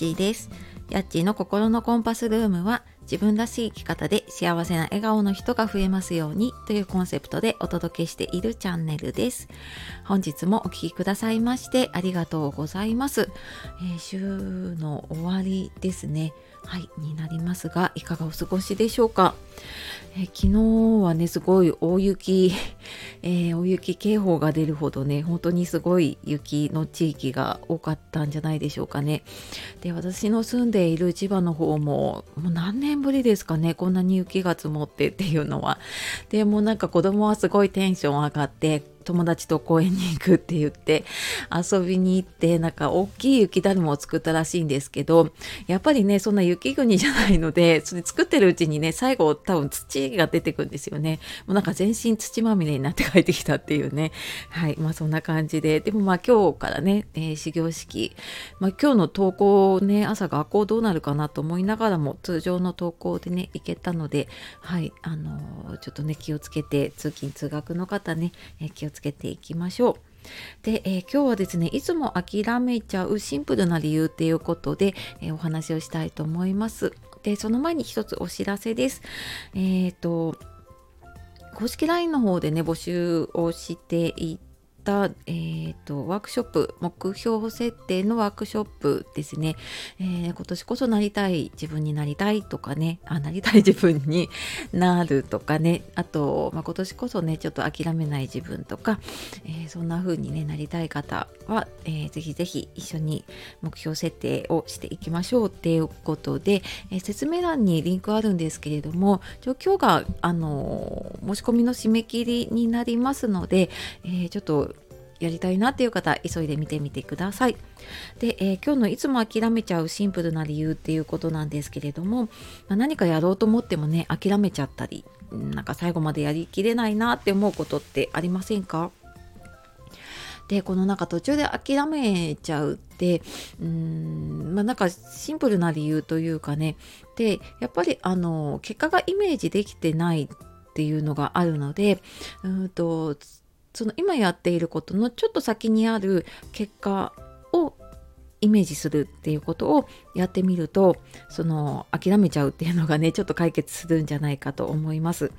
ちーです。やっちーの心のコンパスルームは自分らしい生き方で幸せな笑顔の人が増えますようにというコンセプトでお届けしているチャンネルです。本日もお聴きくださいましてありがとうございます。えー、週の終わりですね。はい、になりますが、いかがお過ごしでしょうか？え昨日はね、すごい大雪、えー、大雪警報が出るほどね、本当にすごい雪の地域が多かったんじゃないでしょうかね。で、私の住んでいる千葉の方も、もう何年ぶりですかね、こんなに雪が積もってっていうのは。で、もなんか子供はすごいテンション上がって、友達と公園に行くって言って遊びに行ってなんか大きい雪だるまを作ったらしいんですけどやっぱりねそんな雪国じゃないのでそれ作ってるうちにね最後多分土が出てくんですよね。もうなんか全身土まみれになって帰ってきたっていうね。はい。まあそんな感じで。でもまあ今日からね、えー、始業式、まあ、今日の登校ね朝学校どうなるかなと思いながらも通常の登校でね行けたのではい。あのー、ちょっとね気をつけて通勤通学の方ね、えー、気をつけていきましょう。で、えー、今日はですねいつも諦めちゃうシンプルな理由っていうことで、えー、お話をしたいと思います。でその前に一つお知らせです。えっ、ー、と公式 LINE の方でね募集をしていた、えーと、ワークショップ目標設定のワークショップですね、えー、今年こそなりたい自分になりたいとかね。あなりたい 自分になるとかね。あと、まあ、今年こそねちょっと諦めない自分とか、えー、そんな風にねなりたい方は、えー、ぜひぜひ一緒に目標設定をしていきましょうっていうことで、えー、説明欄にリンクあるんですけれども今日があの申し込みの締め切りになりますので、えー、ちょっとやりたいなっていう方急いで見てみてください。で、えー、今日のいつも諦めちゃうシンプルな理由っていうことなんですけれども、まあ、何かやろうと思ってもね諦めちゃったりなんか最後までやりきれないなって思うことってありませんか？でこのなんか途中で諦めちゃうってうーんまあなんかシンプルな理由というかねでやっぱりあの結果がイメージできてないっていうのがあるのでうんとその今やっていることのちょっと先にある結果をイメージするっていうことをやってみるとその諦めちゃうっていうのがね ちょっと解決するんじゃないかと思います。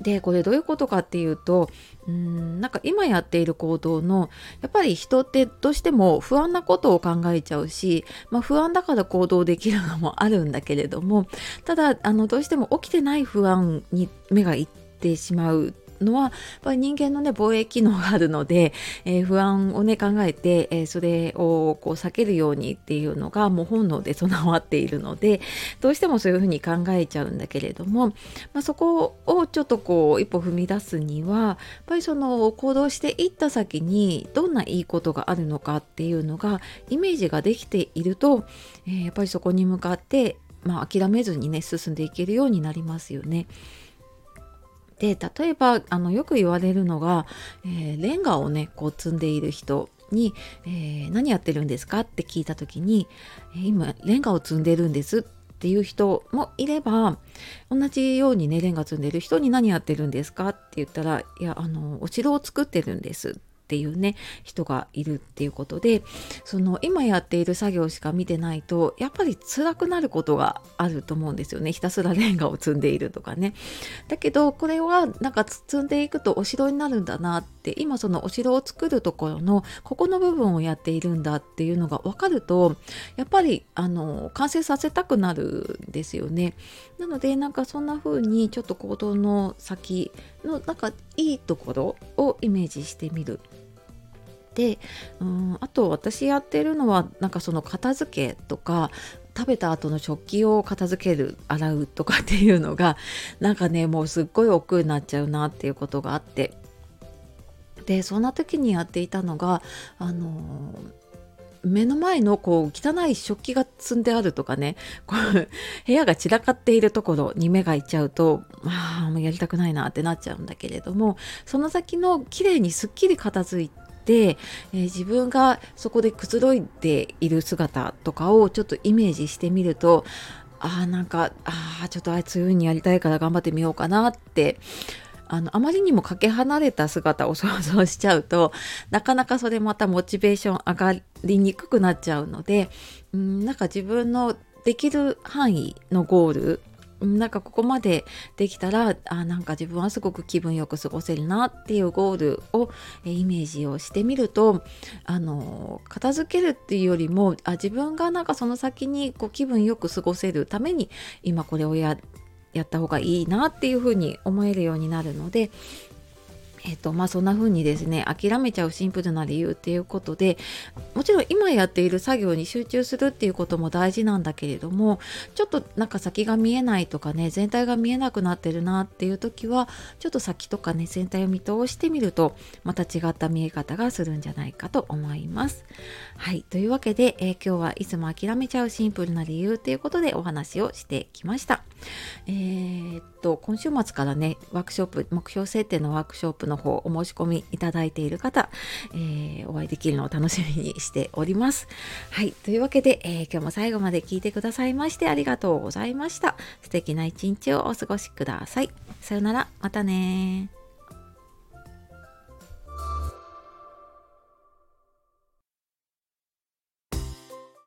でこれどういうことかっていうとうんなんか今やっている行動のやっぱり人ってどうしても不安なことを考えちゃうし、まあ、不安だから行動できるのもあるんだけれどもただあのどうしても起きてない不安に目がいってしまうのはやっぱり人間のね防衛機能があるので、えー、不安をね考えて、えー、それをこう避けるようにっていうのがもう本能で 備わっているのでどうしてもそういうふうに考えちゃうんだけれども、まあ、そこをちょっとこう一歩踏み出すにはやっぱりその行動していった先にどんないいことがあるのかっていうのがイメージができていると、えー、やっぱりそこに向かってまあ、諦めずにね進んでいけるようになりますよね。で例えばあのよく言われるのが、えー、レンガをねこう積んでいる人に、えー、何やってるんですかって聞いた時に、え、今レンガを積んでるんですっていう人もいれば同じようにねレンガ積んでる人に何やってるんですかって言ったらいやあのお城を作ってるんですっていうね人がいるっていうことでその今やっている作業しか見てないとやっぱり辛くなることがあると思うんですよね。ひたすらレンガを積んでいるとかね。だけどこれはなんか積んでいくとお城になるんだなって今そのお城を作るところのここの部分をやっているんだっていうのが分かるとやっぱりあの完成させたくなるんですよね。なのでなんかそんな風にちょっと行動の先のなんかいいところをイメージしてみる。でうんあと私やってるのはなんかその片付けとか食べた後の食器を片付ける洗うとかっていうのが なんかねもうすっごい億劫になっちゃうなっていうことがあって。でそんな時にやっていたのがあの目の前のこう汚い食器が積んであるとかねこう 部屋が散らかっているところに目がいっちゃうとああもうやりたくないなってなっちゃうんだけれどもその先の綺麗にすっきり片付いて、えー、自分がそこでくつろいでいる姿とかをちょっとイメージしてみるとああなんかああちょっとあいついうにやりたいから頑張ってみようかなってあのあまりにもかけ離れた姿を想像しちゃうとなかなかそれまたモチベーション上がりにくくなっちゃうのでうんなんか自分のできる範囲のゴールなんかここまでできたらあなんか自分はすごく気分よく過ごせるなっていうゴールをえイメージをしてみるとあの片付けるっていうよりもあ自分がなんかその先にこう気分よく過ごせるために今これをややった方がいいなっていうふうに思えるようになるのでえっ、とまあそんな風にですね諦めちゃうシンプルな理由っていうことでもちろん今やっている作業に集中するっていうことも大事なんだけれどもちょっとなんか先が見えないとかね全体が見えなくなってるなっていう時はちょっと先とかね全体を見通してみるとまた違った見え方がするんじゃないかと思います。はいというわけで、えー、今日はいつも諦めちゃうシンプルな理由ということでお話をしてきました。えー、っと今週末からねワークショップ目標設定のワークショップの方お申し込みいただいている方、えー、お会いできるのを楽しみにしております。はい、というわけで、えー、今日も最後まで聞いてくださいましてありがとうございました。素敵な一日をお過ごしください。さよなら、またね